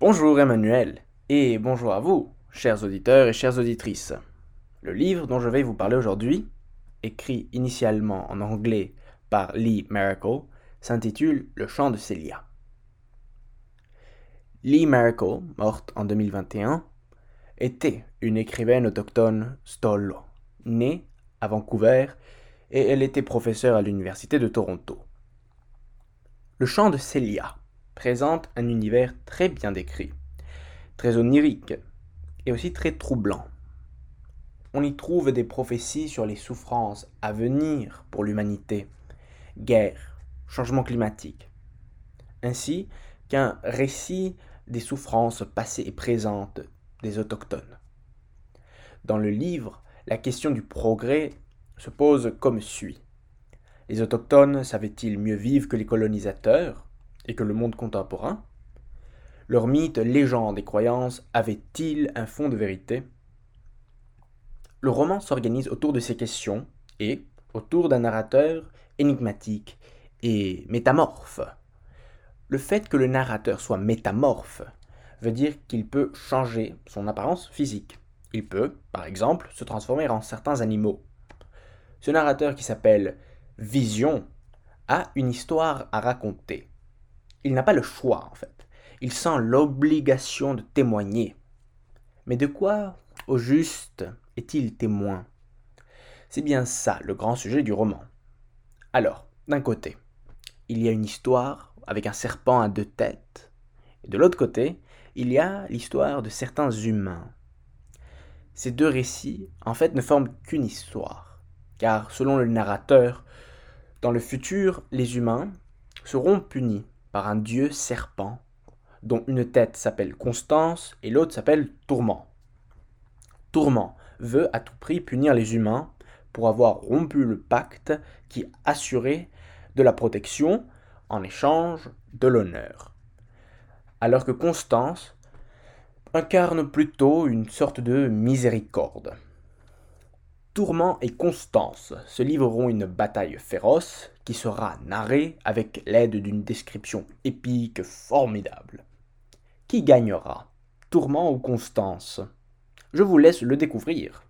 Bonjour Emmanuel, et bonjour à vous, chers auditeurs et chères auditrices. Le livre dont je vais vous parler aujourd'hui, écrit initialement en anglais par Lee Miracle, s'intitule Le chant de Célia. Lee Miracle, morte en 2021, était une écrivaine autochtone Stolo, née à Vancouver, et elle était professeure à l'Université de Toronto. Le chant de Célia présente un univers très bien décrit, très onirique et aussi très troublant. On y trouve des prophéties sur les souffrances à venir pour l'humanité, guerre, changement climatique, ainsi qu'un récit des souffrances passées et présentes des autochtones. Dans le livre, la question du progrès se pose comme suit. Les autochtones savaient-ils mieux vivre que les colonisateurs? Et que le monde contemporain Leurs mythes, légendes et croyances avaient-ils un fond de vérité? Le roman s'organise autour de ces questions et autour d'un narrateur énigmatique et métamorphe. Le fait que le narrateur soit métamorphe veut dire qu'il peut changer son apparence physique. Il peut, par exemple, se transformer en certains animaux. Ce narrateur qui s'appelle Vision a une histoire à raconter il n'a pas le choix en fait. Il sent l'obligation de témoigner. Mais de quoi, au juste, est-il témoin? C'est bien ça le grand sujet du roman. Alors, d'un côté, il y a une histoire avec un serpent à deux têtes, et de l'autre côté, il y a l'histoire de certains humains. Ces deux récits, en fait, ne forment qu'une histoire, car selon le narrateur, dans le futur, les humains seront punis un dieu serpent, dont une tête s'appelle Constance et l'autre s'appelle Tourment. Tourment veut à tout prix punir les humains pour avoir rompu le pacte qui assurait de la protection en échange de l'honneur. Alors que Constance incarne plutôt une sorte de miséricorde. Tourment et Constance se livreront une bataille féroce qui sera narrée avec l'aide d'une description épique formidable. Qui gagnera Tourment ou Constance? Je vous laisse le découvrir.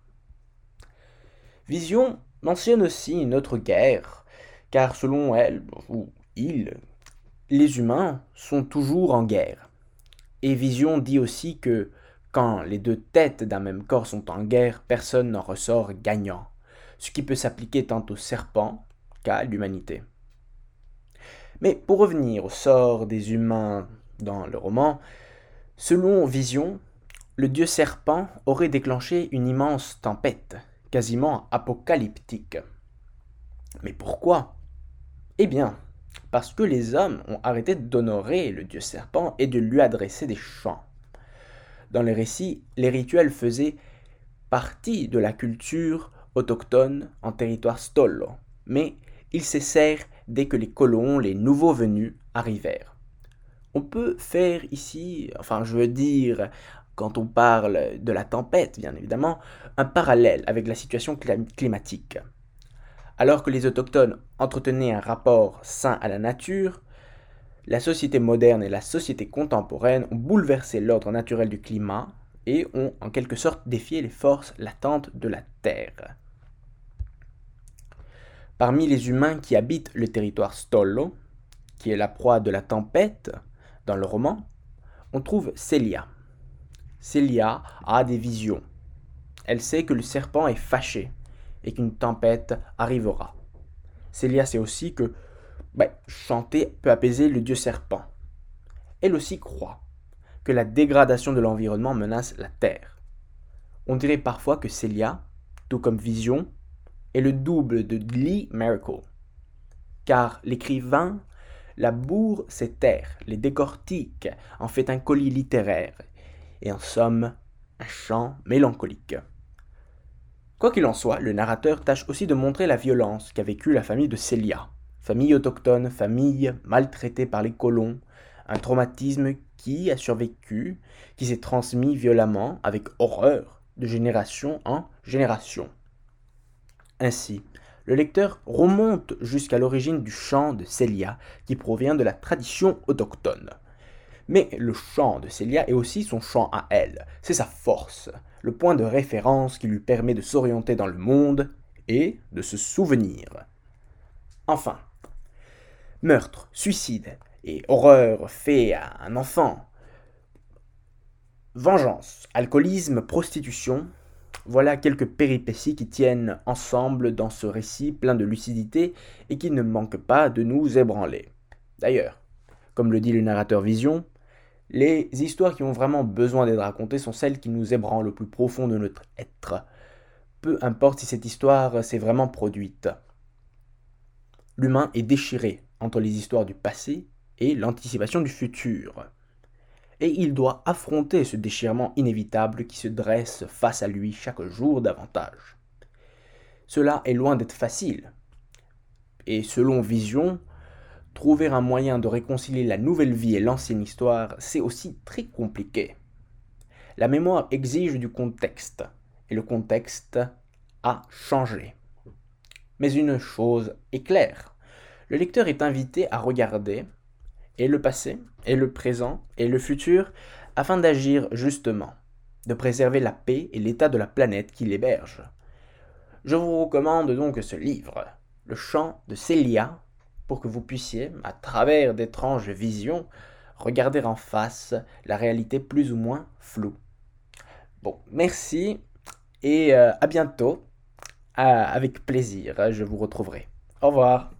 Vision mentionne aussi une autre guerre, car selon elle, ou il, les humains sont toujours en guerre. Et Vision dit aussi que quand les deux têtes d'un même corps sont en guerre, personne n'en ressort gagnant, ce qui peut s'appliquer tant au serpent qu'à l'humanité. Mais pour revenir au sort des humains dans le roman, selon Vision, le dieu serpent aurait déclenché une immense tempête, quasiment apocalyptique. Mais pourquoi? Eh bien, parce que les hommes ont arrêté d'honorer le dieu serpent et de lui adresser des chants. Dans les récits, les rituels faisaient partie de la culture autochtone en territoire stollo, mais ils cessèrent dès que les colons, les nouveaux venus, arrivèrent. On peut faire ici, enfin je veux dire, quand on parle de la tempête, bien évidemment, un parallèle avec la situation climatique. Alors que les autochtones entretenaient un rapport sain à la nature, la société moderne et la société contemporaine ont bouleversé l'ordre naturel du climat et ont en quelque sorte défié les forces latentes de la Terre. Parmi les humains qui habitent le territoire Stollo, qui est la proie de la tempête dans le roman, on trouve Celia. Celia a des visions. Elle sait que le serpent est fâché et qu'une tempête arrivera. Celia sait aussi que ben, chanter peut apaiser le dieu serpent. Elle aussi croit que la dégradation de l'environnement menace la Terre. On dirait parfois que Celia, tout comme Vision, est le double de Lee Miracle. Car l'écrivain laboure ses terres, les décortique, en fait un colis littéraire, et en somme, un chant mélancolique. Quoi qu'il en soit, le narrateur tâche aussi de montrer la violence qu'a vécue la famille de Celia famille autochtone, famille maltraitée par les colons, un traumatisme qui a survécu, qui s'est transmis violemment, avec horreur, de génération en génération. Ainsi, le lecteur remonte jusqu'à l'origine du chant de Célia, qui provient de la tradition autochtone. Mais le chant de Célia est aussi son chant à elle. C'est sa force, le point de référence qui lui permet de s'orienter dans le monde et de se souvenir. Enfin, meurtre, suicide et horreur fait à un enfant, vengeance, alcoolisme, prostitution, voilà quelques péripéties qui tiennent ensemble dans ce récit plein de lucidité et qui ne manquent pas de nous ébranler. D'ailleurs, comme le dit le narrateur Vision, les histoires qui ont vraiment besoin d'être racontées sont celles qui nous ébranlent au plus profond de notre être. Peu importe si cette histoire s'est vraiment produite. L'humain est déchiré entre les histoires du passé et l'anticipation du futur. Et il doit affronter ce déchirement inévitable qui se dresse face à lui chaque jour davantage. Cela est loin d'être facile. Et selon Vision, Trouver un moyen de réconcilier la nouvelle vie et l'ancienne histoire, c'est aussi très compliqué. La mémoire exige du contexte, et le contexte a changé. Mais une chose est claire, le lecteur est invité à regarder et le passé, et le présent, et le futur, afin d'agir justement, de préserver la paix et l'état de la planète qui l'héberge. Je vous recommande donc ce livre, Le chant de Célia pour que vous puissiez, à travers d'étranges visions, regarder en face la réalité plus ou moins floue. Bon, merci et euh, à bientôt. avec plaisir, je vous retrouverai. Au revoir.